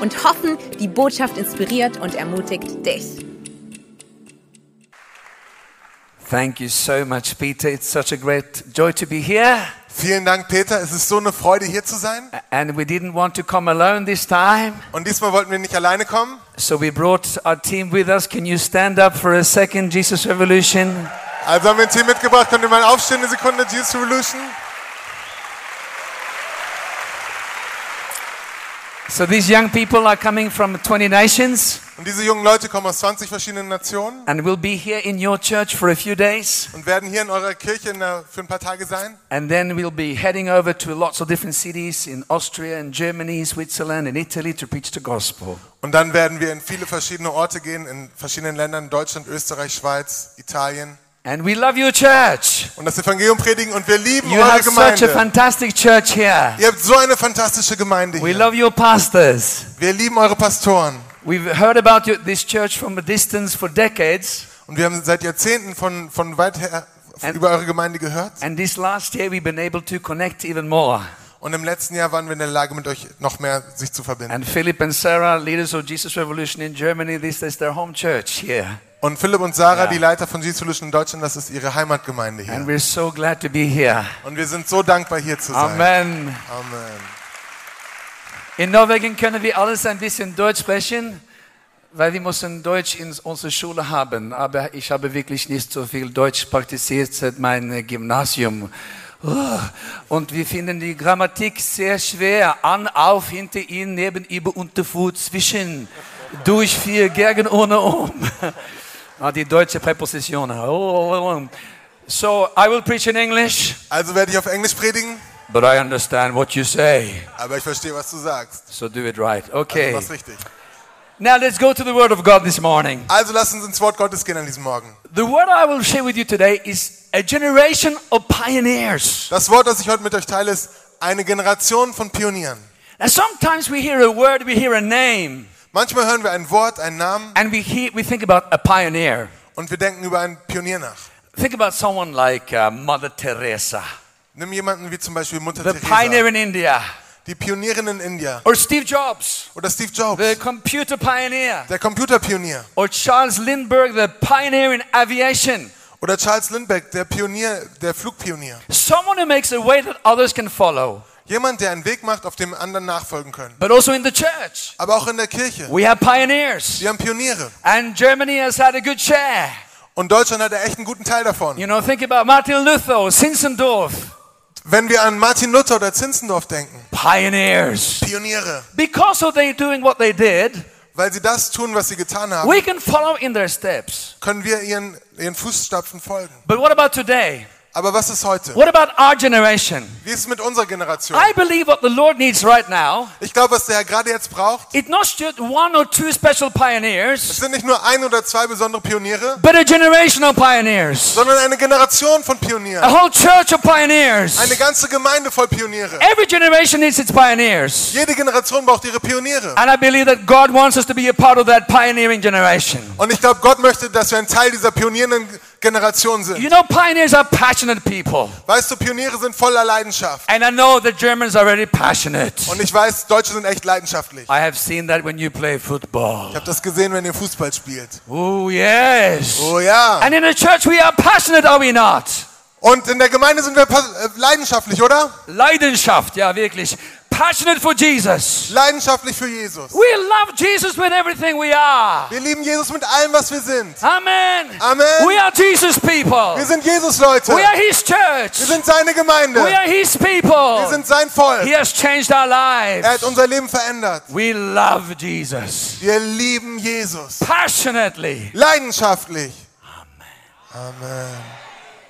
und hoffen, die Botschaft inspiriert und ermutigt dich. Thank you so much, Peter. It's such a great joy to be here. Vielen Dank, Peter. Es ist so eine Freude, hier zu sein. And we didn't want to come alone this time, Und diesmal wollten wir nicht alleine kommen. so we brought our team with us. Can you stand up for a second, Jesus Revolution? Also haben wir ein Team mitgebracht. Könnt ihr mal aufstehen, eine Sekunde, Jesus Revolution. So these young people are coming from 20 nations Und diese jungen Leute kommen aus 20 verschiedenen Nationen and will be here in your church for a few days. und werden hier in eurer Kirche in der, für ein paar Tage sein. And then we'll be heading over to lots of different cities in Austria and Germany, Switzerland and Italy to preach the gospel. Und dann werden wir in viele verschiedene Orte gehen, in verschiedenen Ländern, Deutschland, Österreich, Schweiz, Italien. And we love your church. Und das Evangelium predigen und wir lieben You eure have such a Gemeinde. fantastic church here. Ihr habt so eine fantastische Gemeinde We hier. love your pastors. Wir lieben eure Pastoren. We've heard about you, this church from a distance for decades, Und wir haben seit Jahrzehnten von, von weit her And- über eure Gemeinde gehört. and this last year we've been able to connect even more. Und im letzten Jahr waren wir in der Lage, mit euch noch mehr sich zu verbinden. And Philip and Sarah, leaders of Jesus Revolution in Germany, this is their home church here. Und Philipp und Sarah, Ja. die Leiter von Jesus Solution in Deutschland, das ist ihre Heimatgemeinde And hier. we're so glad to be here. Und wir sind so dankbar, hier zu sein. Amen. Amen. In Norwegen können wir alles ein bisschen Deutsch sprechen, weil wir müssen Deutsch in unserer Schule haben. Aber ich habe wirklich nicht so viel Deutsch praktiziert seit meinem Gymnasium. Oh, Und wir finden die Grammatik sehr schwer. An, auf, hinter, in, neben, über, unter, vor, zwischen, durch, vier, gegen, ohne, um. Ah, Die deutsche Präposition. Oh. So, I will preach in English, Also werde ich auf Englisch predigen, but I understand what you say. aber ich verstehe, was du sagst. So do it right. Also Okay. mach's richtig. Now let's go to the Word of God this morning. Also lass uns ins Wort Gottes gehen an diesem Morgen. The word I will share with you today is a generation of pioneers. Das Wort, das ich heute mit euch teile, ist eine Generation von Pionieren. Now sometimes we hear a word, we hear a name, Manchmal hören wir ein Wort, einen Namen and we hear, we think about a pioneer. und wir denken über einen Pionier nach. Think about someone like uh, Mother Teresa, Nimm jemanden wie zum Beispiel Mutter the pioneer Teresa, in India, die Pionierin in India or Steve Jobs, oder Steve Jobs, the computer pioneer, der Computerpionier or Charles Lindbergh, the pioneer in aviation. oder Charles Lindbergh, der Pionier, der Flugpionier. Someone who makes a way that others can follow. Jemand, der einen Weg macht, auf dem anderen nachfolgen können. But also in the church, Aber auch in der Kirche. we have pioneers. Wir haben Pioniere. And Germany has had a good share. Und Deutschland hat echt einen guten Teil davon. You know, think about Martin Luther, Zinzendorf, Wenn wir an Martin Luther oder Zinzendorf denken, pioneers. Pioniere, Because of they doing what they did, weil sie das tun, was sie getan haben, we can follow in their steps. können wir ihren, ihren Fußstapfen folgen. But what about today? Aber was ist heute? What about our generation? Wie ist es mit unserer Generation? I believe what the Lord needs right now Ich glaube, was der Herr gerade jetzt braucht, is not just one or two special es pioneers, sind nicht nur ein oder zwei besondere Pioniere, but a generation of pioneers. sondern eine Generation von A Pionieren. whole church of pioneers. Eine ganze Gemeinde voll Pioniere. Every generation needs its pioneers. Jede Generation braucht ihre Pioniere. And I believe that God wants us to be a part of that pioneering generation. Und ich glaube, Gott möchte, dass wir ein Teil dieser pionierenden Generation You sind. know, pioneers are passionate people. Weißt du, Pioniere sind voller Leidenschaft. And I know the Germans are very passionate. Und ich weiß, Deutsche sind echt leidenschaftlich. I have seen that when you play football. Ich habe das gesehen, wenn ihr Fußball spielt. Oh, yes. Oh ja. And in the church, we are passionate, are we not? Und in der Gemeinde sind wir äh, leidenschaftlich, oder? Leidenschaft, ja, wirklich. Passionate for Jesus. Leidenschaftlich für Jesus. We love Jesus with everything we are. Wir lieben Jesus mit allem, was wir sind. Amen. Amen. We are Jesus people. Wir sind Jesus-Leute. We are His church. Wir sind seine Gemeinde. We are His people. Wir sind sein Volk. He has changed our lives. Er hat unser Leben verändert. We love Jesus. Wir lieben Jesus. Passionately. Leidenschaftlich. Amen. Amen.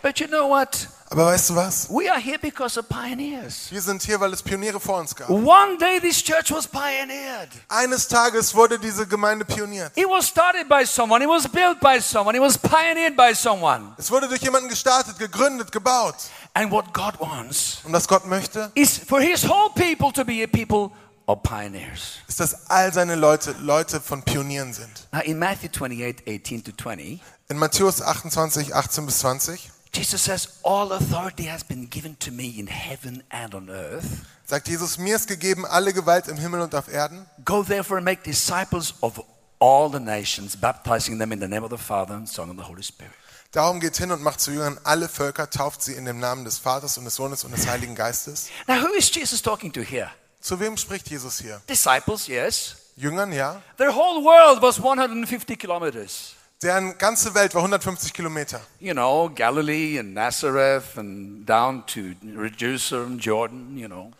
But you know what? Aber weißt du was? We are here because of pioneers. Wir sind hier, weil es Pioniere vor uns gab. One day this church was pioneered. Eines Tages wurde diese Gemeinde pioniert. It was started by someone, it was built by someone, it was pioneered by someone. Es wurde durch jemanden gestartet, gegründet, gebaut. And what God wants Und was Gott möchte, is for his whole people to be a people of pioneers. ist, dass all seine Leute Leute von Pionieren sind. Now in Matthew 28, 18 to 20, In Matthäus 28, 18 bis 20 Jesus says, All authority has been given to me in heaven and on earth. sagt Jesus, mir ist gegeben alle Gewalt im Himmel und auf Erden. Go therefore and make disciples of all the nations, baptizing them in the name of the Father and Son and the Holy Spirit. Darum geht hin und macht zu Jüngern alle Völker, tauft sie in dem Namen des Vaters und des Sohnes und des Heiligen Geistes. Now, who is Jesus talking to here? Zu wem spricht Jesus hier? Disciples, yes. Jüngern, ja. Their whole world was 150 kilometers. Deren ganze Welt war 150 Kilometer. You know, Galilee and Nazareth and down to Jerusalem, Jordan, you know.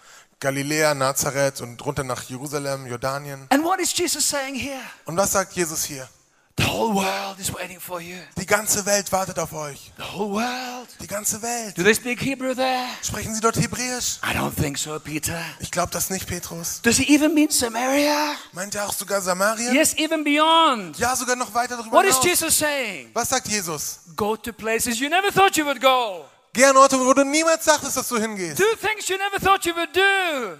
Galiläa, Nazareth und runter nach Jerusalem, Jordanien. And what is Jesus saying here? Und was sagt Jesus hier? The whole world is waiting for you. Die ganze Welt wartet auf euch. The whole world. Die ganze Welt. Do they speak Hebrew there? Sprechen Sie dort Hebräisch? I don't think so, Peter. Ich glaube das nicht, Petrus. Does he even mean Samaria? Meint er auch sogar Samarien? Yes, even beyond. Ja, sogar noch weiter darüber What is hinaus. Jesus saying? Was sagt Jesus? Go to places you never thought you would go. Geh an Orte, wo du niemals dachtest, dass du hingehst. Do things you never thought you would do.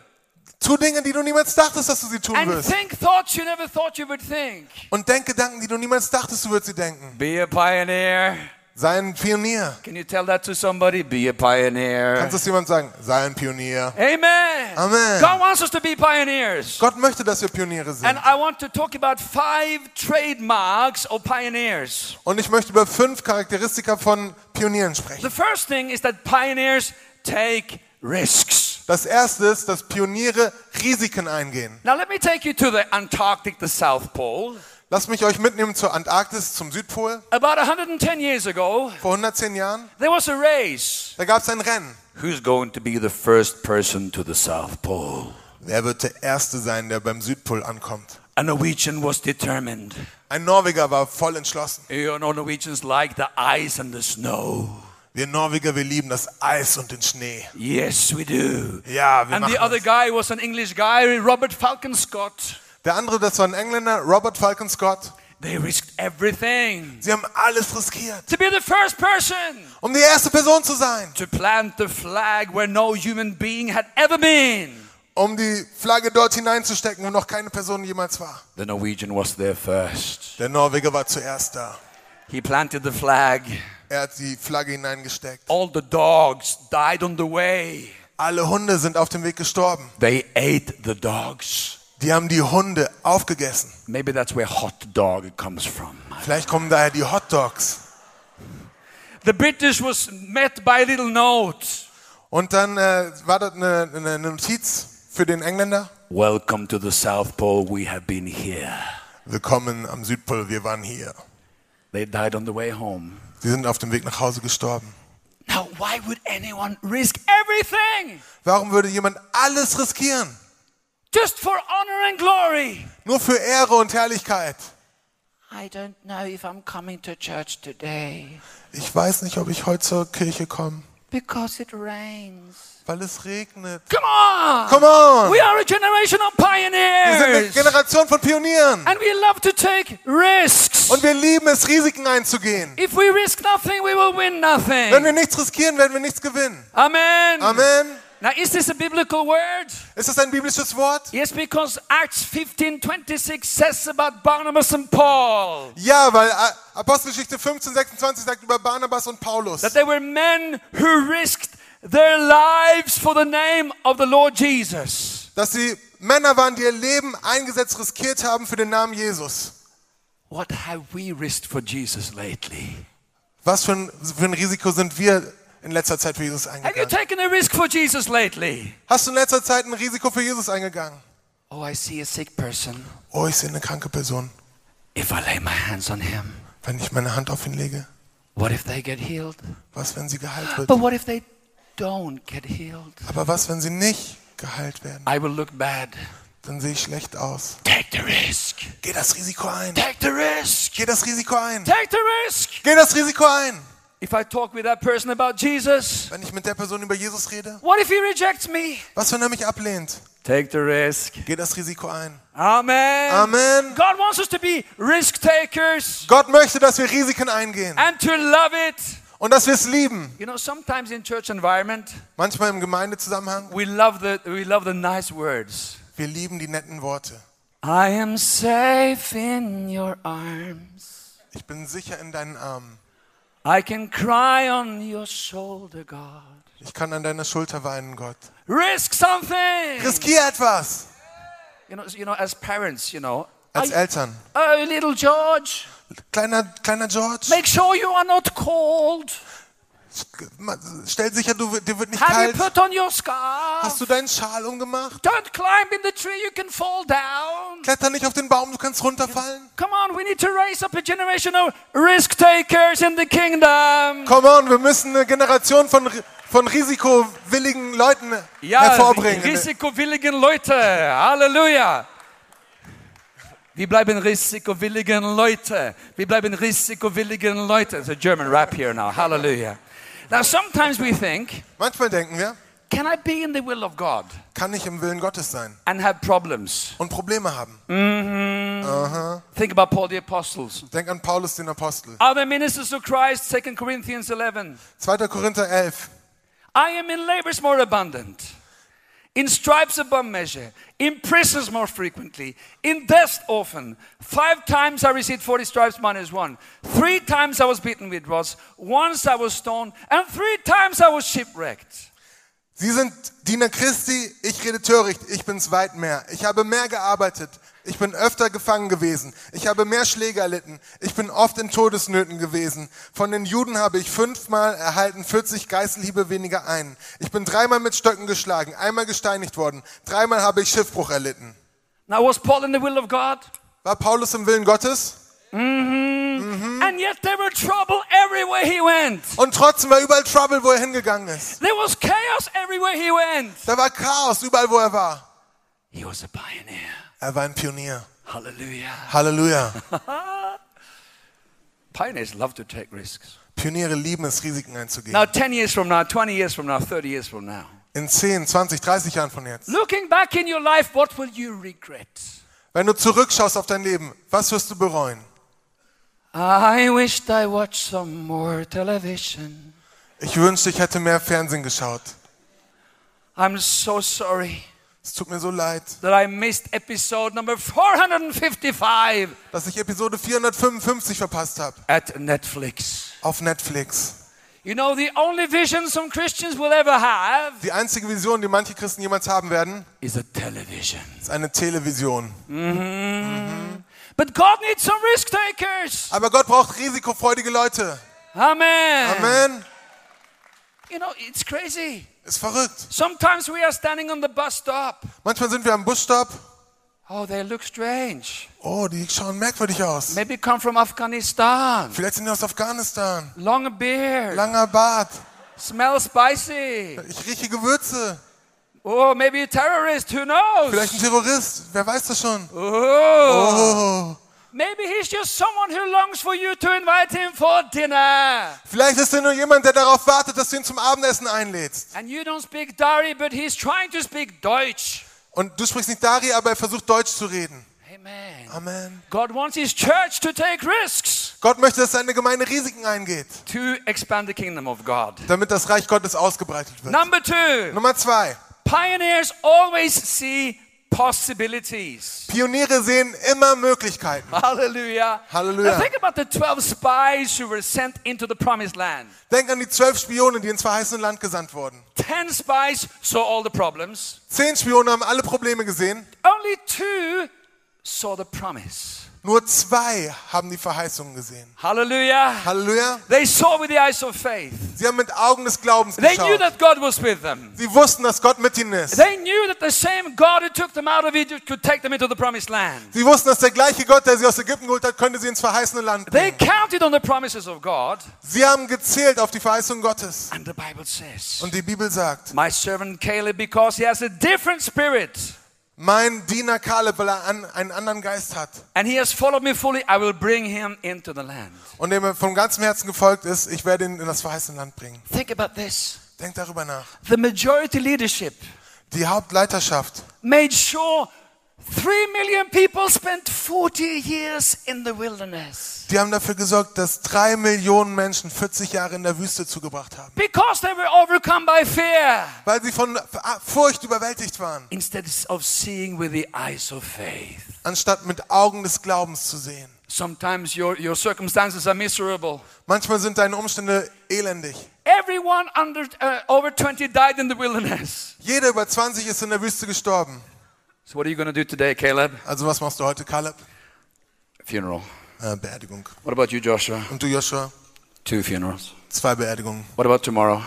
Tu Dinge, die du niemals dachtest, dass du sie tun And wirst. think thoughts you never thought you would think. Und denk Gedanken, die du niemals dachtest, du würdest sie denken. Be a pioneer. Sei ein Pionier. Can you tell that to somebody? Be a pioneer. Kannst du es jemand sagen? Sei ein Pionier. Amen. Amen. God wants us to be pioneers. Gott möchte, dass wir Pioniere sind. And I want to talk about five trademarks of pioneers. Und ich möchte über fünf Charakteristika von Pionieren sprechen. The first thing is that pioneers take risks. Das erste ist, dass Pioniere Risiken eingehen. Now let me take you to the Antarctic, the South Pole. Lasst mich euch mitnehmen zur Antarktis, zum Südpol. About 110 years ago, Vor 110 Jahren, there was a race. da gab es ein Rennen. Who's going to be the first person to the South Pole? Wer wird der Erste sein, der beim Südpol ankommt? A Norwegian was determined. Ein Norweger war voll entschlossen. You know, Norwegians like the ice and the snow. Wir Norweger, wir lieben das Eis und den Schnee. Yes, we do. Ja, wir And the other das. guy was an English guy, Robert Falcon Scott. Der andere, das war ein Engländer, Robert Falcon Scott. They risked everything Sie haben alles riskiert, to be the first person um die erste Person zu sein. to plant the flag where no human being had ever been. Um die Flagge dort hineinzustecken, wo noch keine Person jemals war. The Norwegian was there first. Der Norweger war zuerst da. He planted the flag. Er hat die Flagge hineingesteckt. All the dogs died on the way. Alle Hunde sind auf dem Weg gestorben. They ate the dogs. Die haben die Hunde aufgegessen. Maybe that's where hot dog comes from. Vielleicht kommen daher die Hot Dogs. The British was met by a little note. Und dann äh, war dort eine, eine Notiz für den Engländer. Welcome to the South Pole. We have been here. Willkommen am Südpol, wir waren hier. They died on the way home. Sie sind auf dem Weg nach Hause gestorben. Now, why would anyone risk everything Warum würde jemand alles riskieren? just for honor and glory? Nur für Ehre und Herrlichkeit. I don't know if I'm coming to church today Ich weiß nicht, ob ich heute zur Kirche komme, because it rains. weil es regnet. Come on! Come on! We are a generation of Wir sind eine pioneers. Generation von Pionieren. And we love to take risks. Und wir lieben es, Risiken einzugehen. If we risk nothing, we will win Wenn nothing. wir nichts riskieren, werden wir nichts gewinnen. Amen. Amen. Now, is this a biblical word? Ist das ein biblisches Wort? Yes, because Acts 15 26 says about Barnabas and Paul Ja, weil äh, Apostelgeschichte 15, 26 sagt über Barnabas und Paulus, that they were men who risked their lives for the name of the Lord Jesus. dass sie Männer waren, die ihr Leben eingesetzt, riskiert haben für den Namen Jesus. What have we risked for Jesus lately? Was für ein, für ein Risiko sind wir in letzter Zeit für Jesus Have you eingegangen? taken a risk for Jesus lately? Hast du in letzter Zeit ein Risiko für Jesus eingegangen? Oh, I see a sick person. Oh, ich sehe eine kranke Person. If I lay my hands on him, Wenn ich meine Hand auf ihn lege, what if they get healed? was, wenn sie geheilt wird? But what if they don't get healed? Aber was, wenn sie nicht geheilt werden? I will look bad. Dann sehe ich schlecht aus. Take the risk. Geh das Risiko ein. Take the risk. Geh das Risiko ein. Take the risk. Geh das Risiko ein. If I talk with that person about Jesus, Wenn ich mit der Person über Jesus rede? what if he rejects me? Was, wenn er mich ablehnt? Take the risk. Geh das Risiko ein. Amen. Amen. God wants us to be risk takers Gott möchte, dass wir Risiken eingehen and to love it. und dass wir es lieben. You know, sometimes in church environment, Manchmal im Gemeindezusammenhang, we love the we love the nice words. wir lieben die netten Worte. I am safe in your arms. Ich bin sicher in deinen Armen. I can cry on your shoulder, God. Ich kann an deiner Schulter weinen, Gott. Risk something. Riskier etwas. You know, you know, as parents, you know. Als I- Eltern. oh, little George, Kleiner, kleiner George, make sure you are not cold. stell sicher, du, dir wird nicht Have you kalt. put on your Hast scarf? du deinen Schal umgemacht? Don't climb in the tree, you can fall down. Kletter nicht auf den Baum, du kannst runterfallen. Come on, we need to raise up a generation of risk takers in the kingdom. Come on, wir müssen eine Generation von, von risikowilligen Leuten Ja, hervorbringen. risikowilligen Leute. Halleluja. Wir bleiben risikowilligen Leute. Wir bleiben risikowilligen Leute. It's a German rap here now. Hallelujah. Now, sometimes we think, Manchmal denken wir, can I be in the will of God kann ich im Willen Gottes sein and have problems? und Probleme haben. Mm-hmm. Think about Paul the Apostles. Denk an Paulus, den Apostel. Other ministers of Christ, 2 Corinthians 11. 2. Korinther 11. I am in labors more abundant, in stripes above measure, in prisons more frequently, in death often. Five times I received 40 stripes minus one. Three times I was beaten with rods. Once I was stoned. And three times I was shipwrecked. Sie sind Diener Christi, ich rede töricht, ich bin's weit mehr. Ich habe mehr gearbeitet, ich bin öfter gefangen gewesen, ich habe mehr Schläge erlitten, ich bin oft in Todesnöten gewesen. Von den Juden habe ich fünfmal erhalten 40 Geißelhiebe weniger ein. Ich bin dreimal mit Stöcken geschlagen, einmal gesteinigt worden, dreimal habe ich Schiffbruch erlitten. Now, was Paul in the will of God? War Paulus im Willen Gottes? And yet there were trouble everywhere he went. Und trotzdem war überall Trouble, wo er hingegangen ist. There was chaos everywhere he went. Da war Chaos überall, wo er war. He was a pioneer. Er war ein Pionier. Hallelujah. Halleluja. Pioneers love to take risks. Pioniere lieben es, Risiken einzugehen. Now, 10 years from now, 20 years from now, 30 years from now, In 10, 20, 30 Jahren von jetzt. looking back in your life, what will you regret? Wenn du zurückschaust auf dein Leben, was wirst du bereuen? I wished I watched some more television. Ich wünschte, ich hätte mehr Fernsehen geschaut. I'm so sorry Es tut mir so leid, that I missed episode number 455 dass ich Episode 455 verpasst habe at Netflix. auf Netflix. You know, the only vision some Christians will ever have Die einzige Vision, die manche Christen jemals haben werden, is a television. ist eine Television. But God needs some risk takers. Aber Gott braucht risikofreudige Leute. Amen. Amen. You know, it's crazy. Ist verrückt. Sometimes we are standing on the bus stop. Manchmal sind wir am Busstopp. Oh, they look strange. Oh, die schauen merkwürdig aus. Maybe come from Afghanistan. Vielleicht sind die aus Afghanistan. Long beard. Langer Bart. Smell spicy. Ich rieche Gewürze. Oh, maybe a terrorist. Who knows? Vielleicht ein Terrorist. Wer weiß das schon? Oh. Oh. Maybe he's just someone who longs for you to invite him for dinner. Vielleicht ist er nur jemand, der darauf wartet, dass du ihn zum Abendessen einlädst. And you don't speak Dari, but he's trying to speak Deutsch. Und du sprichst nicht Dari, aber er versucht Deutsch zu reden. Amen. Amen. God wants his church to take risks Gott möchte, dass seine Gemeinde Risiken eingeht, to expand the kingdom of God. damit das Reich Gottes ausgebreitet wird. Number two, Nummer zwei. Pioneers always see possibilities. Pioniere sehen immer Möglichkeiten. Hallelujah. Hallelujah. Now think about the 12 spies who were sent into the promised land. Denk an die zwölf Spione, die ins verheißene Land gesandt wurden. 10 spies saw all the problems. Zehn Spione haben alle Probleme gesehen. Only two saw the promise. Nur zwei haben die Verheißungen gesehen. Hallelujah. Halleluja. They saw with the eyes of faith. Sie haben mit Augen des Glaubens They knew that God was with them. Sie wussten, dass Gott mit ihnen ist. They knew that the same God who took them out of Egypt could take them into the promised land. Sie wussten, dass der gleiche Gott, der sie aus Ägypten geholt hat, könnte sie ins verheißene Land They bringen. counted on the promises of God. Sie haben gezählt auf die Verheißung Gottes. And the Bible says, Und die Bibel sagt, My servant Caleb, because he has a different spirit. Mein Diener Kaleb, weil er an, einen anderen Geist hat and he has followed me fully, I will bring him into the land. und dem er vom ganzen Herzen gefolgt ist, ich werde ihn in das verheißene Land bringen. Think about this. Denkt darüber nach. The majority leadership Die Hauptleiterschaft made sure three million people spent 40 years in the wilderness Die haben dafür gesorgt, dass drei Millionen Menschen 40 Jahre in der Wüste zugebracht haben, because they were overcome by fear weil sie von Furcht überwältigt waren, instead of seeing with the eyes of faith. anstatt mit Augen des Glaubens zu sehen. Sometimes your, your circumstances are miserable. Manchmal sind deine Umstände elendig. Everyone under uh, over 20 died in the wilderness. Jeder über 20 ist in der Wüste gestorben. So what are you going to do today, Caleb? Also was machst du heute, Caleb? Funeral. Äh, Beerdigung. What about you, Joshua? Und du, Joshua? Two funerals. Zwei Beerdigungen. What about tomorrow?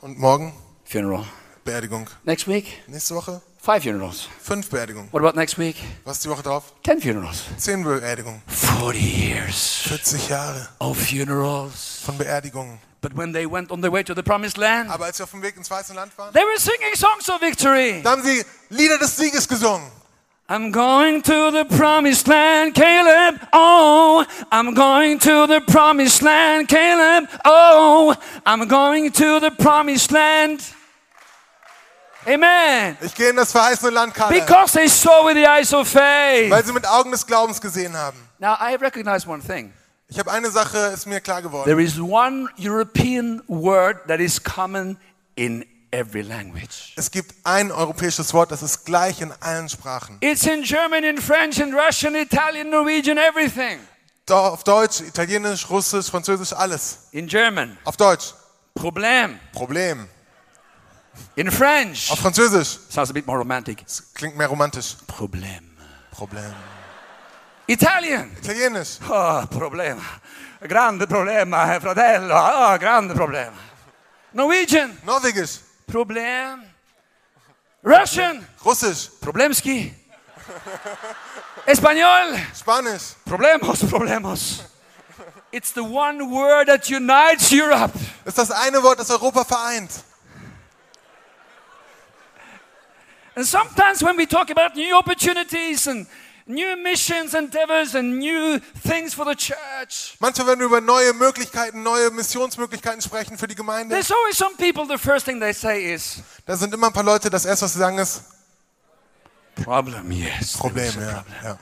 Und morgen? Funeral. Beerdigung. Next week? Nächste Woche? Five funerals. Fünf Beerdigungen. What about next week? Was die Woche drauf? Ten funerals. Zehn Beerdigungen. 40 years 40 Jahre of funerals. von Beerdigungen. But when they went on their way to the promised land, Aber als sie auf dem Weg ins Weiße Land waren, they were singing songs of victory. da haben sie Lieder des Sieges gesungen. I'm going to the promised land, Caleb. Oh, I'm going to the promised land, Caleb. Oh, I'm going to the promised land. Amen. Ich gehe in das verheißene Land, Caleb. Because they saw with the eyes of faith. Weil sie mit Augen des Glaubens gesehen haben. Now, I recognize one thing. Ich habe eine Sache, ist mir klar geworden. There is one European word that is common in every language. Es gibt ein europäisches Wort, das ist gleich in allen Sprachen. It's in German, in French, in Russian, Italian, Norwegian, everything. Auf Deutsch, Italienisch, Russisch, Französisch, alles. In German, Auf Deutsch, problem. Problem. In French, Auf Französisch, sounds a bit more romantic. das klingt mehr romantisch. Problem. Problem. Italian, Italienisch, oh, problema. Grande problema, eh, fratello. Oh, grande problema. Norwegian, Norwegisch, problem. Russian, Russisch, problemski. Espanol, Spanisch. problemos, problemos. It's the one word that unites Europe. Ist das eine Wort, das Europa vereint. And sometimes when we talk about new opportunities and new missions, endeavors, and new things for the church, Manchmal, wenn wir über neue Möglichkeiten, neue Missionsmöglichkeiten sprechen für die Gemeinde, there's always some people, the first thing they say is, da sind immer ein paar Leute, das erste, was sie sagen, ist problem, yes. Problem. Ja, problem. ja.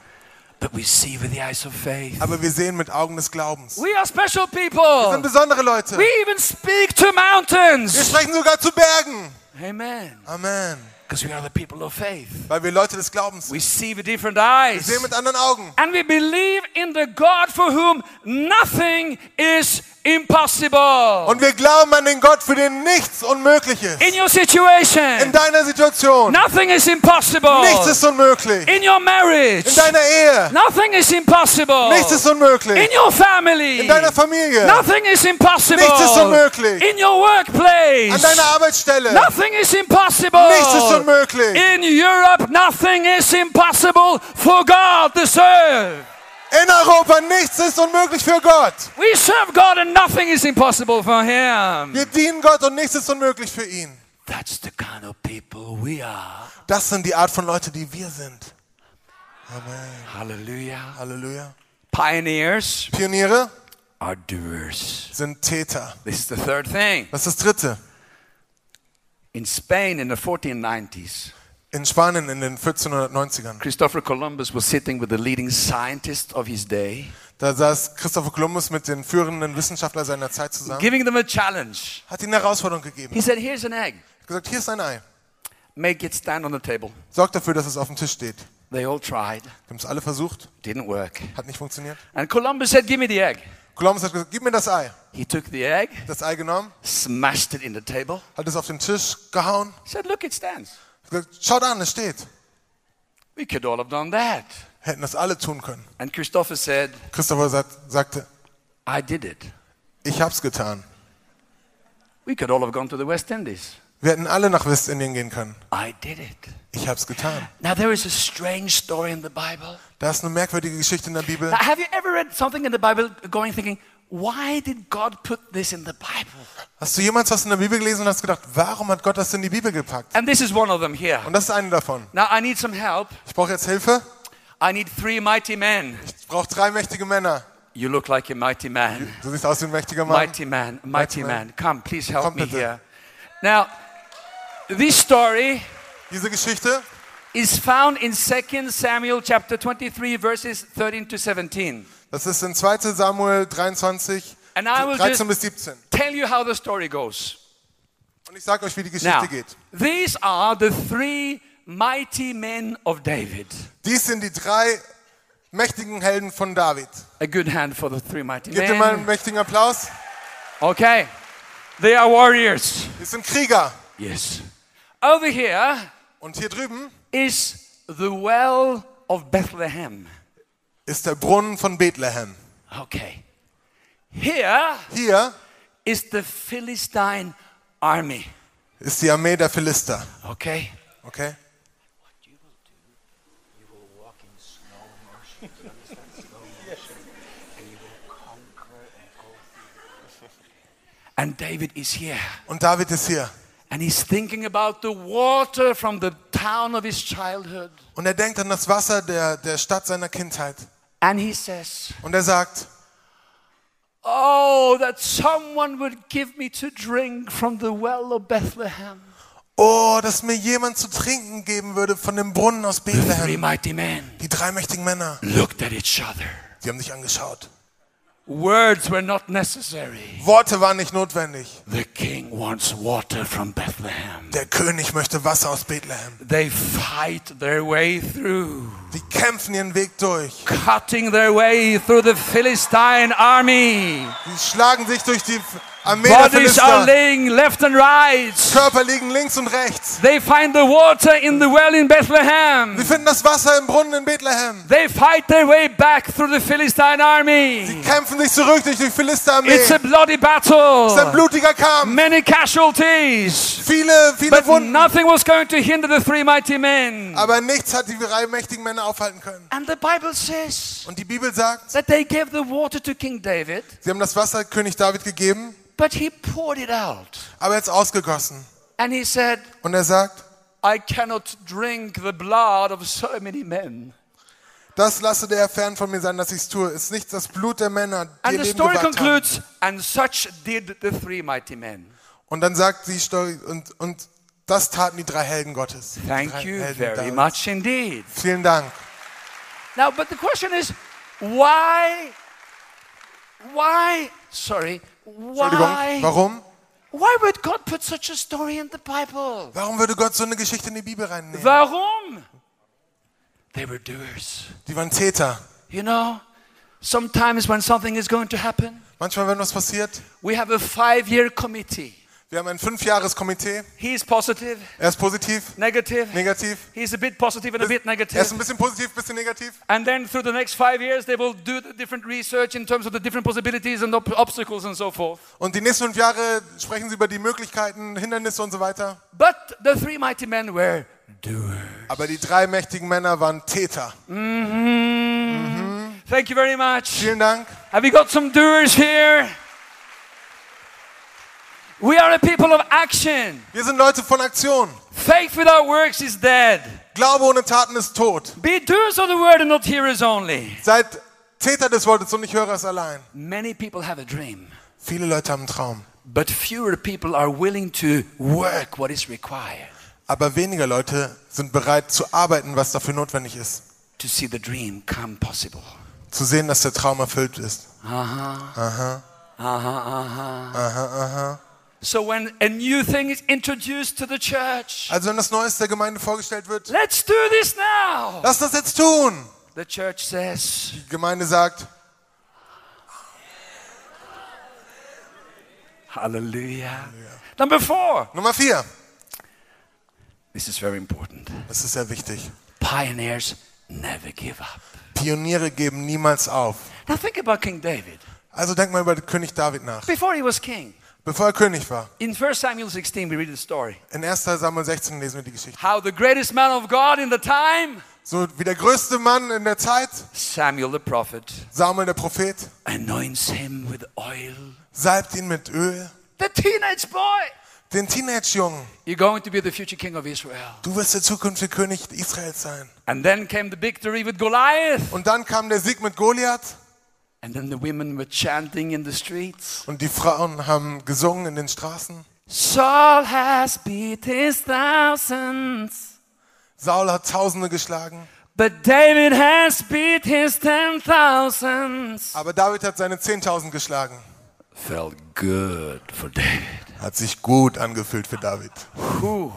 But we see with the eyes of faith. Aber wir sehen mit Augen des Glaubens. We are special Wir sind people. besondere Leute. We even speak to Wir mountains. sprechen sogar zu Bergen. Amen. Amen. Because we are the people of faith. Weil wir Leute des Glaubens sind. We see with different Wir eyes. sehen mit anderen Augen. And we believe in the God for whom nothing is impossible. Und wir glauben an den Gott, für den nichts unmöglich ist. In your situation. In deiner Situation. nothing is impossible. Nichts ist unmöglich. In your marriage, In deiner Ehe. nothing is impossible. Nichts ist unmöglich. In your family, In deiner Familie. nothing is impossible. Nichts ist unmöglich. In your workplace, An deiner Arbeitsstelle. nothing is impossible. Nichts ist unmöglich. In Europe, nothing is impossible for God to serve. In Europa, nichts ist unmöglich für Gott. We serve God and nothing is impossible for Him. Wir dienen Gott und nichts ist unmöglich für ihn. That's the kind of people we are. Das sind die Art von Leute, die wir sind. Amen. Hallelujah. Halleluja. Pioneers Pioniere are doers. sind Täter. This is the third thing. Das ist das Dritte. In Spain in the 1490s, In Spanien in den 1490ern. Christopher Columbus was sitting with the leading scientist of his day, Da saß Christopher Columbus mit den führenden Wissenschaftlern seiner Zeit zusammen. giving them a challenge. Hat ihnen eine Herausforderung gegeben. He said, Here's an egg. Hat gesagt, hier ist ein Ei. Make it stand on the table. Sorgt dafür, dass es auf dem Tisch steht. They all tried. Haben es alle versucht. Didn't work. Hat nicht funktioniert. And Columbus said, Give me the egg. Columbus hat gesagt, gib mir das Ei. He took the egg, Das Ei genommen, smashed it in the table, hat es auf den Tisch gehauen. said, Look, it stands. Gesagt, Schaut an, es steht. We could all have done that. Hätten das alle tun können. And Christopher said, Christopher sagt, sagte, I did it. ich hab's getan. We could all have gone to the West Indies. Wir hätten alle nach Westindien gehen können. I did it. Ich hab's getan. Now, there is a strange story in the Bible. Da ist eine merkwürdige Geschichte in der Bibel. Now, have you ever read something in the Bible going thinking, why did God put this in the Bible? Hast du jemals was in der Bibel gelesen und hast gedacht, warum hat Gott das in die Bibel gepackt? And this is one of them here. Und das ist eine davon. Now I need some help. Ich brauche jetzt Hilfe. I need three mighty men. Ich brauche drei mächtige Männer. You look like a mighty man. Du siehst aus wie ein mächtiger Mann. Mighty man, mighty Mighty man. man. Come, please help Komm me here. Now, this story Diese Geschichte is found in 2 Samuel chapter 23 verses 13 to 17. Das ist in 2 Samuel 23, And I will 13 bis just 17. tell you how the story goes. Und ich sage euch, wie die Geschichte Now, geht. these are the three mighty men of David. Dies sind die drei mächtigen Helden von David. A good hand for the three mighty Gebt ihr mal einen men. mächtigen Applaus. Okay. They are warriors. Die sind Krieger. Yes. Over here Und hier drüben is the well of Bethlehem. ist der Brunnen von Bethlehem. Okay. Here Hier is the Philistine army. ist die Armee der Philister. Okay. Okay? And David is here. Und David ist hier. And he's thinking about the water from the town of his childhood. Und er denkt an das Wasser der, der Stadt seiner Kindheit. And he says, Und er sagt, Oh, that someone would give me to drink from the well of Bethlehem. oh, dass mir jemand zu trinken geben würde von dem Brunnen aus The three Bethlehem. mighty men Die drei mächtigen Männer, looked at each other. die haben dich angeschaut. Words were not necessary. Worte waren nicht notwendig. The king wants water from Bethlehem. Der König möchte Wasser aus Bethlehem. They fight their way through, Die kämpfen ihren Weg durch. cutting their way through the Philistine army. Die schlagen sich durch die Bodies are laying left and right. Körper liegen links und rechts. They find the water in the well in Sie Bethlehem. finden das Wasser im Brunnen in Bethlehem. They fight their way back through the Philistine army. Kämpfen sich zurück durch die Philisterarmee. It's a bloody Es ist ein battle. blutiger Kampf. Many casualties. Viele, viele But Wunden. nothing was going to hinder the three mighty men. Aber nichts hat die drei mächtigen Männer aufhalten können. And the Bible says Und die Bibel sagt, that they gave the water to King David, sie haben das Wasser König David gegeben, but he poured it out. aber jetzt ausgegossen. And he said, Und er sagt, I cannot drink the blood of so many men. das lasse der fern von mir sein, dass ich es tue. Es ist nicht das Blut der Männer, die And the Leben story haben. concludes, and such did the three mighty men. Und dann sagt die Story, und, und das taten die drei Helden Gottes. Thank you Helden very Davids. much indeed. Vielen Dank. Now, but the question is, why, why, sorry, Entschuldigung, warum? why would God put such a story in the Bible? Warum würde Gott so eine Geschichte in die Bibel reinnehmen? Warum? They were doers. Die waren Täter. You know, sometimes when something is going to happen, Manchmal, wenn was passiert, we have a five-year committee. Wir haben ein Fünfjahres-Komitee. He's positive, Er ist positiv, negative. negativ. He's a bit positive and a bit Er ist negative. ein bisschen positiv, ein bisschen negativ. And then through the next five years, they will do the different research in terms of the different possibilities and ob- obstacles and so forth. Und die nächsten fünf Jahre sprechen sie über die Möglichkeiten, Hindernisse und so weiter. But the three mighty men were doers. Aber die drei mächtigen Männer waren Täter. Thank you very much. Vielen Dank. Have we got some doers here? We are a people of action. Wir sind Leute von Aktion. Faith without works is dead. Glaube ohne Taten ist tot. Be doers of the word and not hearers only. Seid Täter des Wortes und nicht Hörer es allein. Many people have a dream, Viele Leute haben einen Traum. but fewer people are willing to work what is required Aber weniger Leute sind bereit zu arbeiten, was dafür notwendig ist. to see the dream come possible. Zu sehen, dass der Traum erfüllt ist. Uh-huh, So when a new thing is introduced to the church, Also wenn das Neues der Gemeinde vorgestellt wird, let's do this now. lass das jetzt tun. The church says, Die Gemeinde sagt, Hallelujah. Number four. Nummer vier. This is very important. Das ist sehr wichtig. Pioneers never give up. Pioniere geben niemals auf. Now think about King David. Also denk mal über König David nach. Before he was king, Bevor er König war. in 1 Samuel 16, we read the story. In 1. Samuel 16 lesen wir die Geschichte. How the greatest man of God in the time, So wie der größte Mann in der Zeit, Samuel the prophet, Samuel der Prophet, anoints him with oil. salbt ihn mit Öl. The teenage boy. Den Teenage-Jungen, You're going to be the future king of Israel. du wirst der zukünftige König Israels sein. And then came the victory with Goliath. Und dann kam der Sieg mit Goliath And then the women were chanting in the streets. und die Frauen haben gesungen in den Straßen. Saul has beat his thousands, Saul hat Tausende geschlagen, but David has beat his ten thousands. aber David hat seine Zehntausend geschlagen. Felt good for David. Hat sich gut angefühlt für David. Whew.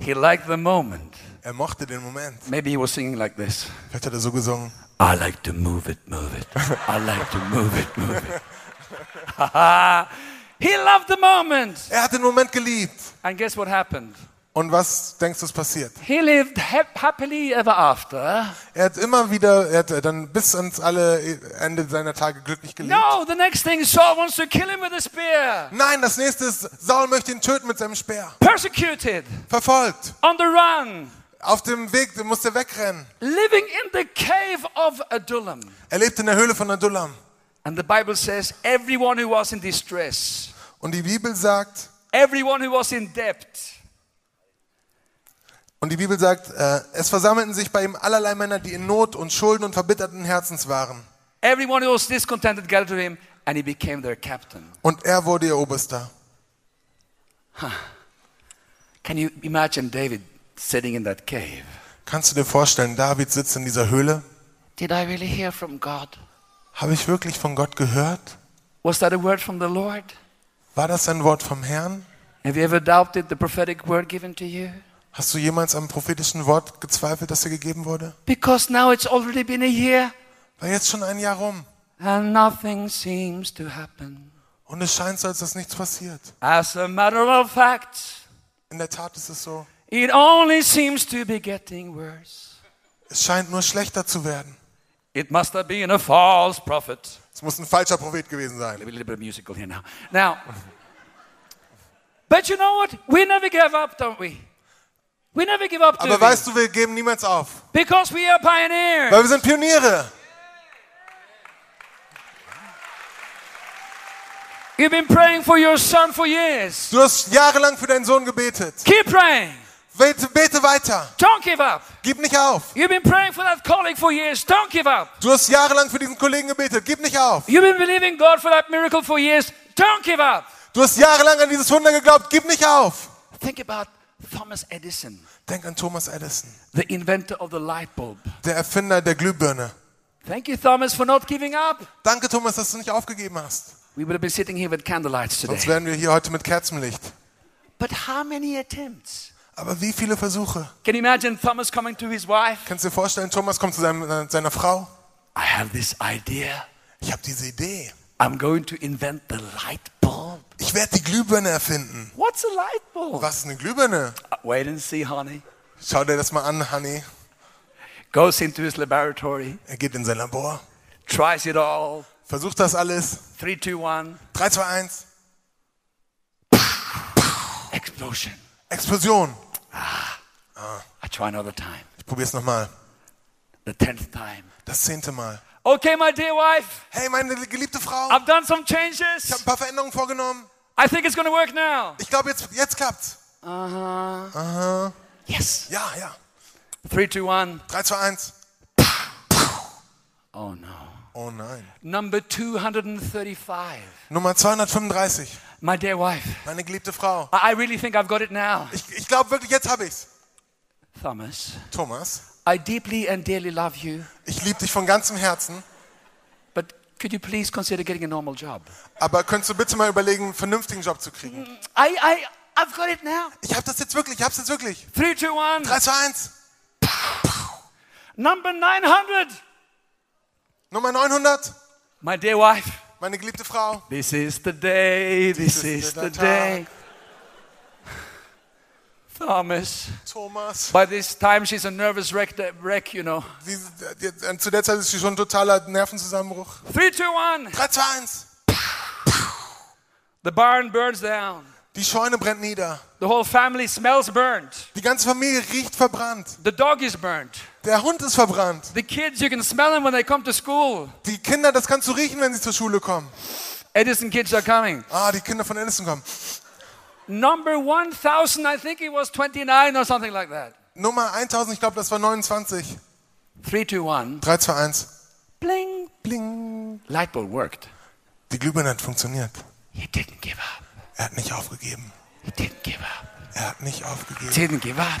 He liked the moment. Er mochte den Moment. Maybe he was singing like this. Vielleicht hat er so gesungen. I like to move it, move it. I like to move it, move it. he loved the moment. Er hat den Moment geliebt. And guess what happened? Und was denkst du, ist passiert? He lived hap- happily ever after. Er hat immer wieder, er hat dann bis ans alle Ende seiner Tage glücklich gelebt. No, the next thing Saul wants to kill him with a spear. Nein, das nächste ist, Saul möchte ihn töten mit seinem Speer. Persecuted, Verfolgt. on the run, Auf dem Weg, der musste wegrennen. living in the cave of Adullam. Er lebt in der Höhle von Adullam. And the Bible says everyone who was in distress, Und die Bibel sagt, everyone who was in debt, und die Bibel sagt, äh, es versammelten sich bei ihm allerlei Männer, die in Not und Schulden und verbitterten Herzens waren. everyone who was discontented gathered to him, and he became their captain. Und er wurde ihr Oberster. Can you imagine David sitting in that cave? Kannst du dir vorstellen, David sitzt in dieser Höhle? Did I really hear from God? Habe ich wirklich von Gott gehört? Was that a word from the Lord? War das ein Wort vom Herrn? Have you ever doubted the prophetic word given to you? Hast du jemals am prophetischen Wort gezweifelt, das dir gegeben wurde? Because now it's already been a year War jetzt schon ein Jahr rum and nothing seems to happen. und es scheint so, als dass nichts passiert. As a matter of fact, In der Tat ist es so. It only seems to be getting worse. Es scheint nur schlechter zu werden. It must have been a false prophet. Es muss ein falscher Prophet gewesen sein. A little bit musical here now. Now, but you know what? We never give up, don't we? We never give up, Aber we? weißt du, wir geben niemals auf. Because we are pioneers. Weil wir sind Pioniere. You've been praying for your son for years. Du hast jahrelang für deinen Sohn gebetet. Keep praying. Bete, bete weiter. Don't give up. Gib nicht auf. You've been praying for that colleague for years. Don't give up. Du hast jahrelang für diesen Kollegen gebetet. Gib nicht auf. You've been believing God for that miracle for years. Don't give up. Du hast jahrelang an dieses Wunder geglaubt. Gib nicht auf. Think about Thomas Edison, Denk an Thomas Edison, the inventor of the light bulb. der Erfinder der Glühbirne. Thank you, Thomas, for not giving up. Danke, Thomas, dass du nicht aufgegeben hast. We would have been sitting here with candlelights Sonst today. wären wir hier heute mit Kerzenlicht. But how many attempts? Aber wie viele Versuche? Can you imagine Thomas coming to his wife? Kannst du dir vorstellen, Thomas kommt zu seinem, äh, seiner Frau. I have this idea. Ich habe diese Idee. I'm going to invent the light bulb. Ich werde die Glühbirne erfinden. What's a light bulb? Was ist eine Glühbirne? Uh, Wait and see, honey. Schau dir das mal an, Honey. Goes into his laboratory, Er geht in sein Labor, tries it all. versucht das alles. Three, two, one. 3, 2, 1. Explosion. Explosion. I try another time. Ich probiere es nochmal. The tenth time. Das zehnte Mal. Okay, my dear wife, Hey, meine geliebte Frau. I've done some Ich habe changes. ein paar Veränderungen vorgenommen. I think it's to work now. Ich glaube, jetzt, jetzt klappt's. Yes. Ja, ja. Three, two, one. 3, 2, 1. Oh no. Oh nein. Number 235. Nummer 235. My dear wife, Meine geliebte Frau. I I really think I've got it now. Ich, ich glaube wirklich, jetzt habe ich's. Thomas, Thomas, I deeply and dearly love you, ich liebe dich von ganzem Herzen. but could you please consider getting a normal job? Aber könntest du bitte mal überlegen, einen vernünftigen Job zu kriegen? I, I, I've got it now. Ich habe das jetzt wirklich, ich habe es jetzt wirklich. Three, two, one. 3, 2, 1. Number 900. Nummer 900. My dear wife, Meine geliebte Frau. this is the day, this is the day. Thomas, Thomas. by this time she's a nervous wreck, wreck you know. Sie, zu der Zeit ist sie schon ein totaler Nervenzusammenbruch. Three, two, one. 3, 2, 1. The barn burns down. Die Scheune brennt nieder. The whole family smells burnt. Die ganze Familie riecht verbrannt. The dog is burnt. Der Hund ist verbrannt. The kids, you can smell them when they come to school. Die Kinder, das kannst du riechen, wenn sie zur Schule kommen. Edison kids are coming. Ah, die Kinder von Edison kommen. Number 1000, I think it was 29 or something like that. Nummer 1000, ich glaube, das war 29. 3, 2, 1. 3, 2, 1. Bling. Bling. Light bulb worked. Die Glühbirne hat funktioniert. He didn't give up. Er hat nicht aufgegeben. He didn't give up. Er hat nicht aufgegeben. Didn't give up.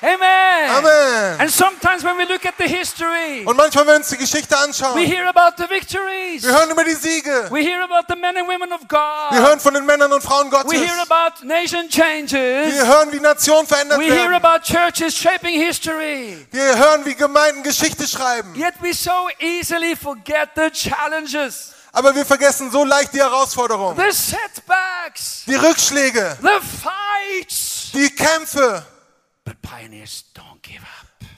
Amen. Amen. And sometimes when we look at the history, Und manchmal, wenn wir uns die Geschichte we anschauen, hear about the victories. wir hören über die Siege. We hear about the men and women of Wir God. hören von den Männern und Frauen Gottes. We hear about nation changes. Wir hören, wie Nationen verändert We hear werden. about churches shaping history. Wir hören, wie Gemeinden Geschichte schreiben. Yet we so easily forget the challenges, Aber wir vergessen so leicht die Herausforderungen, the setbacks, die Rückschläge, the fights. die Kämpfe.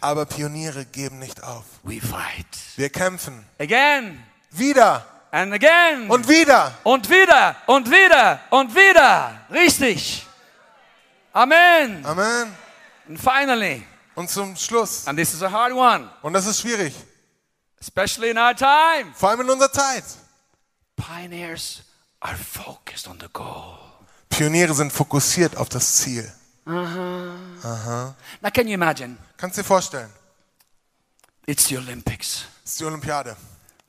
Aber Pioniere geben nicht auf. We fight Wir kämpfen. again Wieder and again und wieder. und wieder und wieder und wieder. Richtig. Amen. Amen. And finally, Und zum Schluss. and this is a hard one, Und das ist schwierig. especially in our time. Vor allem in unserer Zeit. Pioneers are focused on the goal. Pioniere sind fokussiert auf das Ziel. Now, can you imagine? Kannst du dir vorstellen. It's the Olympics. Das ist die Olympiade.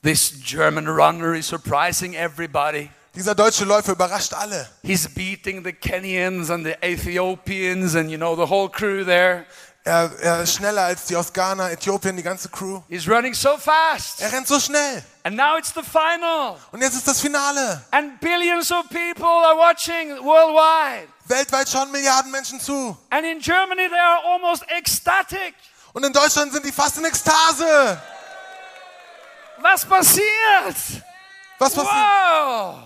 This German runner is surprising everybody. Dieser deutsche Läufer überrascht alle. He's beating the Kenyans and the Ethiopians and you know the whole crew there. Er, er ist schneller als die aus Ghana, Äthiopien, die ganze Crew. He's running so fast. Er rennt so schnell. And now it's the final. Und jetzt ist das Finale. And billions of people are watching worldwide. Weltweit schauen Milliarden Menschen zu. And in Germany they are almost ecstatic. Und in Deutschland sind die fast in Ekstase. Was passiert? Was passiert? Wow!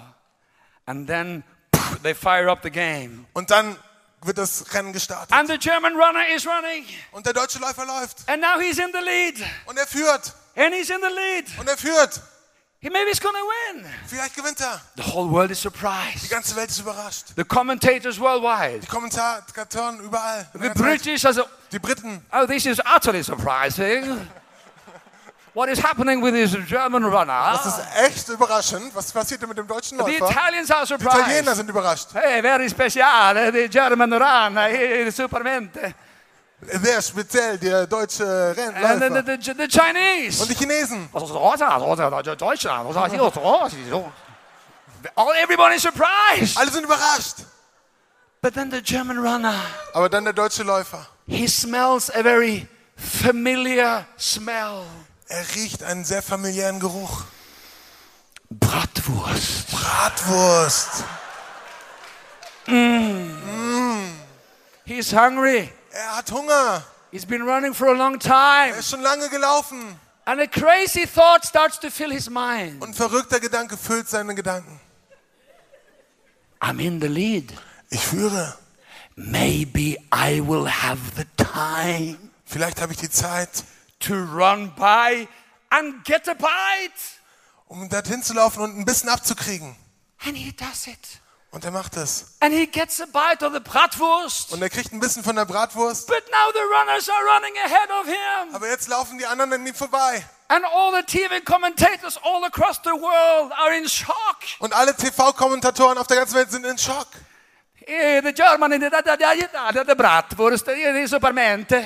And then pff, they fire up the game. Und dann wird das Rennen gestartet. And the German runner is running. Und der deutsche Läufer läuft. And now he's in the lead. Und er führt. And he's in the lead. Und er führt. He maybe he's gonna win. Vielleicht gewinnt er. The whole world is Die surprised. ganze Welt ist überrascht. The commentators worldwide. Die Kommentatoren überall. The. British as a, Die Briten. oh, this is utterly surprising. What is happening with this German runner? Das ist echt überraschend. Was passiert denn mit dem deutschen The Läufer? Italians are Die Italiener surprised. sind überrascht. Hey, very speciale, the German runner, eh, supermente. Sehr speziell, der deutsche And then the, Rennläufer. the, the Chinese. Und die Chinesen. All everybody is surprised. Alle sind überrascht. But then the German runner, Aber dann der deutsche Läufer. he smells a very familiar smell. Er riecht einen sehr familiären Geruch. Bratwurst. Bratwurst. He's hungry. Er hat Hunger. He's been running for a long time. Er ist schon lange gelaufen. And a crazy thought starts to fill his mind. Und ein verrückter Gedanke füllt seine Gedanken. I'm in the lead. Ich führe. Maybe I will have the time Vielleicht habe ich die Zeit, to run by and get a bite. um dorthin zu laufen und ein bisschen abzukriegen. And he does it. Und er macht es. And he gets a bite of the bratwurst. Und er kriegt ein bisschen von der Bratwurst. But now the runners are running ahead of him. Aber jetzt laufen die anderen an ihm vorbei. And all the TV commentators all across the world are in shock. Und alle TV-Kommentatoren auf der ganzen Welt sind in Schock. Eh, the Germany, the, the, the, bratwurst, supermente.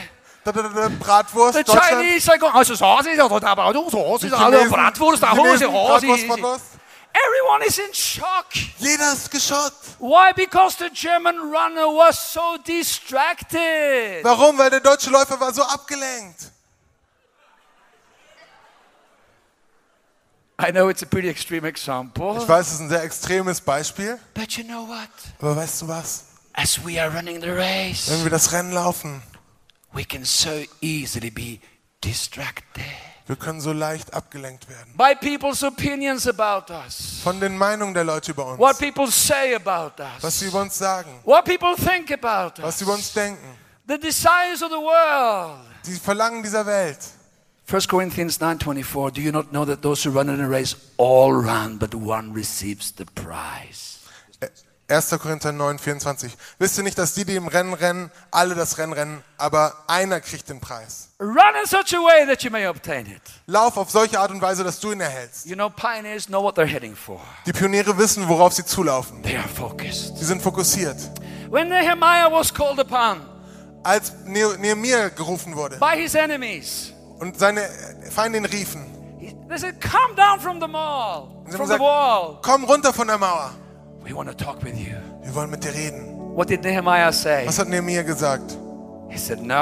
Bratwurst, The. Chinese are going, oh, so saucy, so, so, so, so, Die so, Chinesen, bratwurst, die oh, Chinesen, so, Bratwurst, so. Bratwurst. Everyone is in shock. Jeder ist geschockt. Why? Because the German runner was so distracted. Warum? Weil der deutsche Läufer war so abgelenkt. I know it's a pretty extreme example, Ich weiß, es ist ein sehr extremes Beispiel. but you know what? Aber weißt du was? As we are running the race, Wenn wir das Rennen laufen, we can so easily be distracted wir können so leicht abgelenkt werden. by people's opinions about us, Von den Meinungen der Leute über what people say about Was us, sie über uns sagen. what people think about Was us, sie über uns denken. the desires of the world. Die Verlangen dieser Welt. 1 Corinthians 9:24 Do you not know that those who run in a race all run but one receives the prize? Äh, 1. Korinther 9, 24. Wisst ihr nicht, dass die, die im Rennen rennen, alle das Rennen rennen, aber einer kriegt den Preis? Run in such a way that you may obtain it. Lauf auf solche Art und Weise, dass du ihn erhältst. You know, pioneers know what they're heading for. Die Pioniere wissen, worauf sie zulaufen. They are focused. Sie sind fokussiert. When Nehemiah was called upon Als Ne- Nehemiah gerufen wurde by his enemies, und seine Feinde ihn riefen, he- they said, Come down from the mall, from the gesagt, wall. komm runter von der Mauer. We want to talk with you. Wir wollen mit dir reden. What did Nehemiah say? Was hat Nehemiah gesagt? He said, No,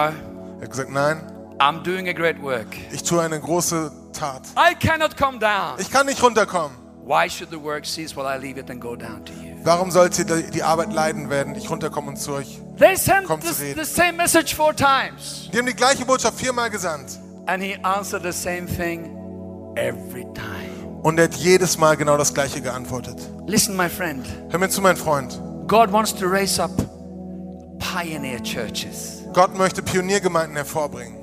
Er hat gesagt, nein, I'm doing a great work. ich tue eine große Tat. I cannot come down. Ich kann nicht runterkommen. Why should the work cease while I leave it and go down to you? Warum sollte die Arbeit leiden, werden ich runterkomme und zu euch? They sent Komm zu this, reden. the same message four times. Die haben die gleiche Botschaft viermal gesandt. And he answered the same thing every time. Und er hat jedes Mal genau das gleiche geantwortet. Listen, my friend. Hör mir zu, mein Freund. God wants to raise up pioneer churches Gott möchte Pioniergemeinden hervorbringen.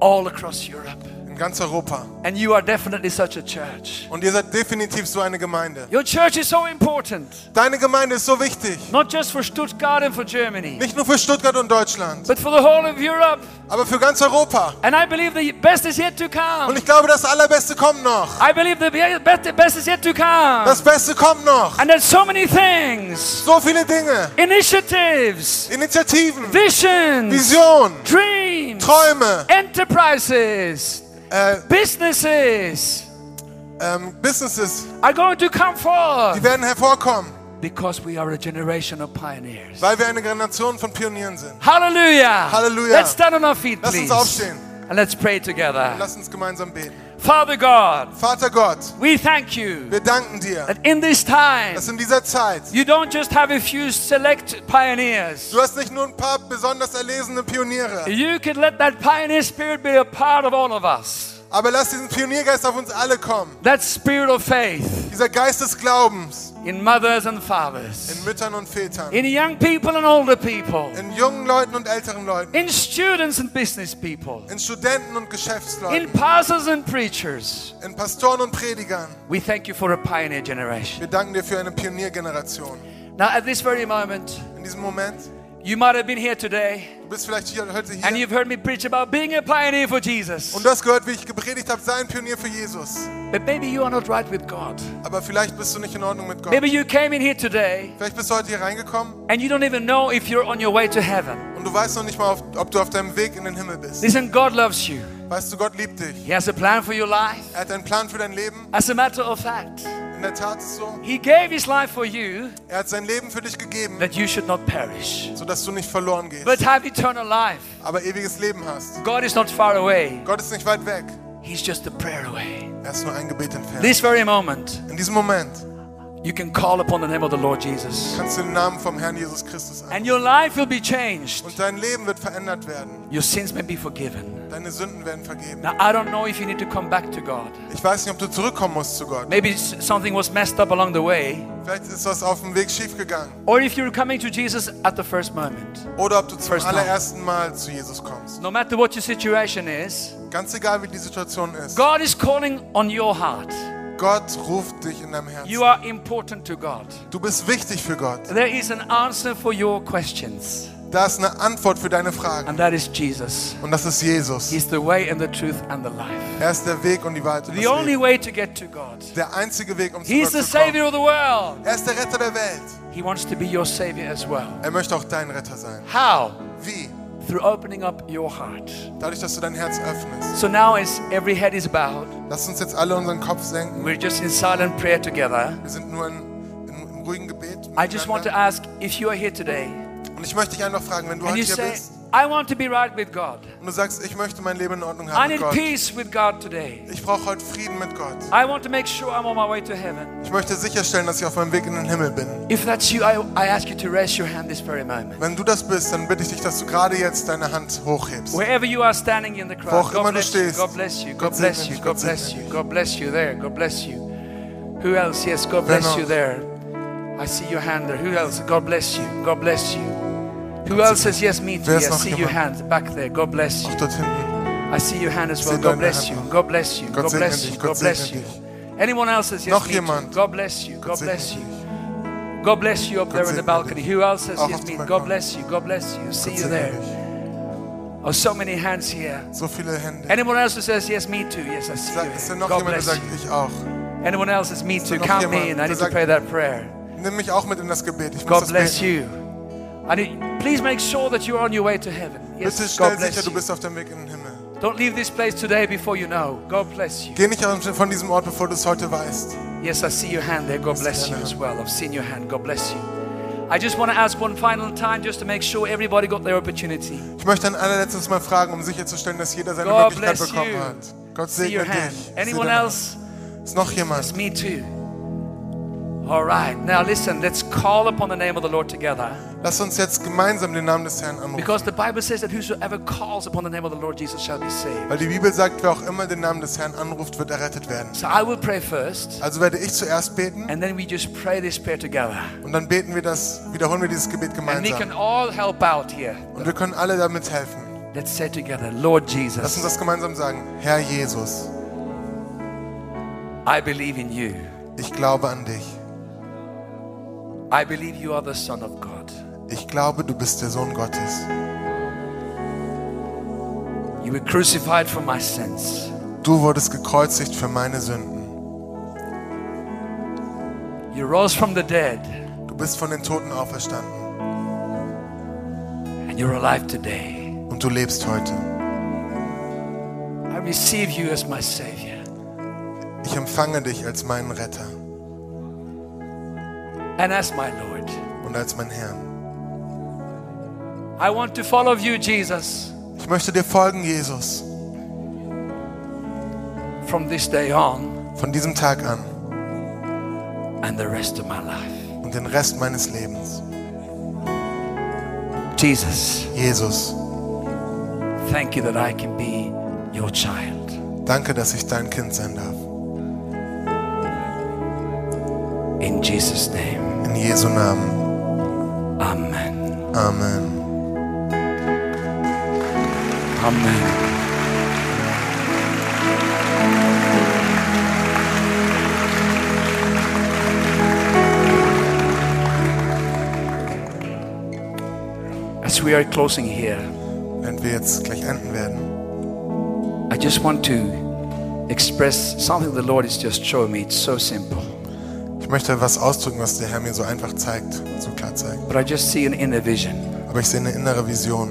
all across Europe. Ganz Europa. And you are definitely such a church. Und ihr seid definitiv so eine Gemeinde. Your church is so important, Deine Gemeinde ist so wichtig. not just for Stuttgart and for Germany, Nicht nur für Stuttgart und Deutschland, but for the whole of Europe. aber für ganz Europa. And I believe the best is yet to Und come. ich glaube, das Allerbeste kommt noch. I believe the be- be- best is yet to come. Das Beste kommt noch. And there's so many things, So viele Dinge. initiatives, Initiativen, visions, Vision, dreams, Träume, enterprises, äh, businesses ähm, Businesses, are going to come die forth werden hervorkommen, because we are a generation of pioneers. weil wir eine Generation von Pionieren sind. Hallelujah. Hallelujah. Let's stand on our feet, Lass uns please. aufstehen. And let's pray together. Lass uns gemeinsam beten. Father God, Vater Gott, we thank you wir danken dir, that in this time, dass in dieser Zeit you don't just have a few select pioneers. du hast nicht nur ein paar besonders erlesene Pioniere, You can let that pioneer spirit be a part of all of us. Aber lass diesen Pioniergeist auf uns alle kommen. That spirit of faith Dieser Geist des Glaubens in mothers and fathers, in Müttern und Vätern, in young people and older people, in jungen Leuten und älteren Leuten, in students and business people, in Studenten und in Geschäftsleuten, pastors and preachers. in Pastoren und Predigern. We thank you for a pioneer generation. Wir danken dir für eine Pioniergeneration. Now, at this very moment, In diesem Moment, you might have been here today du bist vielleicht hier heute and hier you've heard me preach about being a pioneer for Jesus. und du hast gehört, wie ich gepredigt habe, sei ein Pionier für Jesus. But maybe you are not right with God. Aber vielleicht bist du nicht in Ordnung mit Gott. Maybe you came in here today Vielleicht bist du heute hier reingekommen and you don't even know if you're on your way to heaven. und du weißt noch nicht mal, ob du auf deinem Weg in den Himmel bist. Listen, God loves you. Weißt du, Gott liebt dich. He has a plan for your life. Er hat einen Plan für dein Leben. As a matter of fact, In der Tat ist es so. He gave His life for you Er hat sein Leben für dich gegeben, that you should not perish, sodass du nicht verloren gehst, but have eternal life. aber ewiges Leben hast. God is not far away, Gott ist nicht weit weg. He's just a prayer away. Er ist nur ein Gebet entfernt. This very moment, In diesem Moment you can call upon the name of the Lord Jesus, kannst den Namen vom Herrn Jesus Christus an. and your life will be changed. Und dein Leben wird verändert werden. Your sins may be forgiven. Deine Sünden werden vergeben. Now, I don't know if you need to come back to God. Ich weiß nicht, ob du zurückkommen musst zu Gott. Maybe something was messed up along the way, Vielleicht ist was auf dem Weg schiefgegangen. or if you're coming to Jesus at the first moment. Oder ob du zum First allerersten Mal zu Jesus kommst. No matter what your situation is, Ganz egal, wie die Situation ist. God is calling on your heart. Gott ruft dich in deinem You Herzen. are important to God. Du bist wichtig für Gott. There is an answer for your questions, Da ist eine Antwort für deine Fragen. and that is Jesus. Und das ist Jesus. He's the way and the truth and the life. Er ist der Weg und die Wahrheit und The only Leben. way to get to God. Der einzige Weg, um zu Gott the zu kommen. Savior of the world. Er ist der Retter der Welt. He wants to be your Savior as well. Er möchte auch dein Retter sein. How? Wie? Through opening up your heart. Dadurch, dass du dein Herz öffnest. So now, as every head is bowed, Lass uns jetzt alle unseren Kopf senken. we're just in silent prayer together. Wir sind nur in, in, im ruhigen Gebet. I just want to ask if you are here today Und ich möchte dich einfach fragen, wenn du heute hier say, bist I want to be right with God. und du sagst, ich möchte mein Leben in Ordnung I haben mit need Gott. peace with God today. Ich brauche heute Frieden mit Gott. I want to make sure I'm on my way to heaven. Ich möchte sicherstellen, dass ich auf meinem Weg in den Himmel bin. If that's you, I, I ask you to raise your hand this very moment. Wenn du das bist, dann bitte ich dich, dass du gerade jetzt deine Hand hochhebst. Wherever you are standing in the Wo auch crowd, immer God du bless you, stehst. God bless you, God Gott bless segne you, dich, God Gott bless segne you, dich. God bless you there, God bless you. Who else? Yes, God Wer bless noch? you there. I see your hand there. Who else? God bless you, God bless you. Who else says yes, me too? Yes, noch see your hand back there. God bless you. Auch dort hinten. I see your hand as well. God bless you. God bless you. God bless you. God bless you. Anyone else says yes, me too. God bless you. God bless you. God bless you up there in the balcony. Who else says yes, me? God bless you. God bless you. See you there. Oh, so many hands here. So viele Hände. Anyone else who says yes, me too? Yes, I see ist you. noch God bless you. Anyone else says me too? Count me in. I need to pray that prayer. Nimm mich auch mit in das Gebet. God bless you. Need, please make sure that you're on your way to heaven. Bitte Yes, stell God bless sicher, du bist auf dem Weg in den Himmel. Don't leave this place today before you know. God bless you. Geh nicht von diesem Ort, bevor du es heute weißt. Yes, I see your hand there. God bless you as well. I've seen your hand. God bless you. I just want to ask one final time just to make sure everybody got their opportunity. Ich möchte ein allerletztes Mal fragen, um sicherzustellen, dass jeder seine God Möglichkeit bekommen you. hat. Gott segne dich. Anyone else? Ist noch jemand? me too. All right. Now listen, let's call upon the name of the Lord together. Lass uns jetzt gemeinsam den Namen des Herrn anrufen. Because the Bible says that whosoever calls upon the name of the Lord Jesus shall be saved. Weil die Bibel sagt, wer auch immer den Namen des Herrn anruft, wird errettet werden. So I will pray first, Also werde ich zuerst beten and then we just pray this prayer together. und dann beten wir das, wiederholen wir dieses Gebet And we can gemeinsam. all help out here. Und wir können alle damit helfen. Let's say together, Lord Lass uns Jesus, das gemeinsam sagen. Herr Jesus, I believe in you. ich glaube an dich. I believe you are the Son of God. Ich glaube, du bist der Sohn Gottes. You were crucified for my sins. Du wurdest gekreuzigt für meine Sünden. You rose from the dead, Du bist von den Toten auferstanden and you're alive today. und du lebst heute. I receive you as my Savior. Ich empfange dich als meinen Retter and as my Lord. und als mein Herrn. I want to follow you, Jesus, Ich möchte dir folgen, Jesus, from this day on von diesem Tag an and the rest of my life. und den Rest meines Lebens. Jesus, Jesus, thank you that I can be your child. danke, dass ich dein Kind sein darf. In Jesus' name, Jesu Namen. Amen. Amen. Amen. As we are closing here, Wenn wir jetzt gleich enden werden, I just want to express something the Lord is just showing me. It's so simple. Ich möchte was ausdrücken, was der Herr mir so einfach zeigt, so klar zeigt. But I just see an inner vision Aber ich sehe eine innere Vision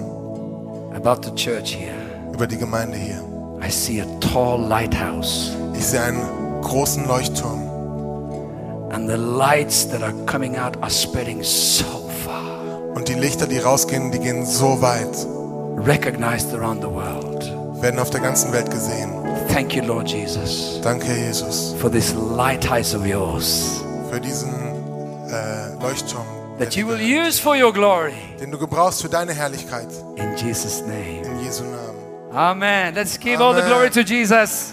about the church here. über die Gemeinde hier. I see a tall lighthouse Ich sehe einen großen Leuchtturm and the lights that are coming out are spreading so far, und die Lichter, die rausgehen, die gehen so weit, recognized around the world. werden auf der ganzen Welt gesehen. Thank you, Lord Jesus, Danke, Jesus, for this lighthouse of yours für diesen äh, Leuchtturm, that you will use for your glory. den du gebrauchst für deine Herrlichkeit. In Jesus' name. In Jesu Namen. Amen. Let's give all the Amen. glory to Jesus.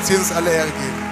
Dass Jesus alle Ehre geben.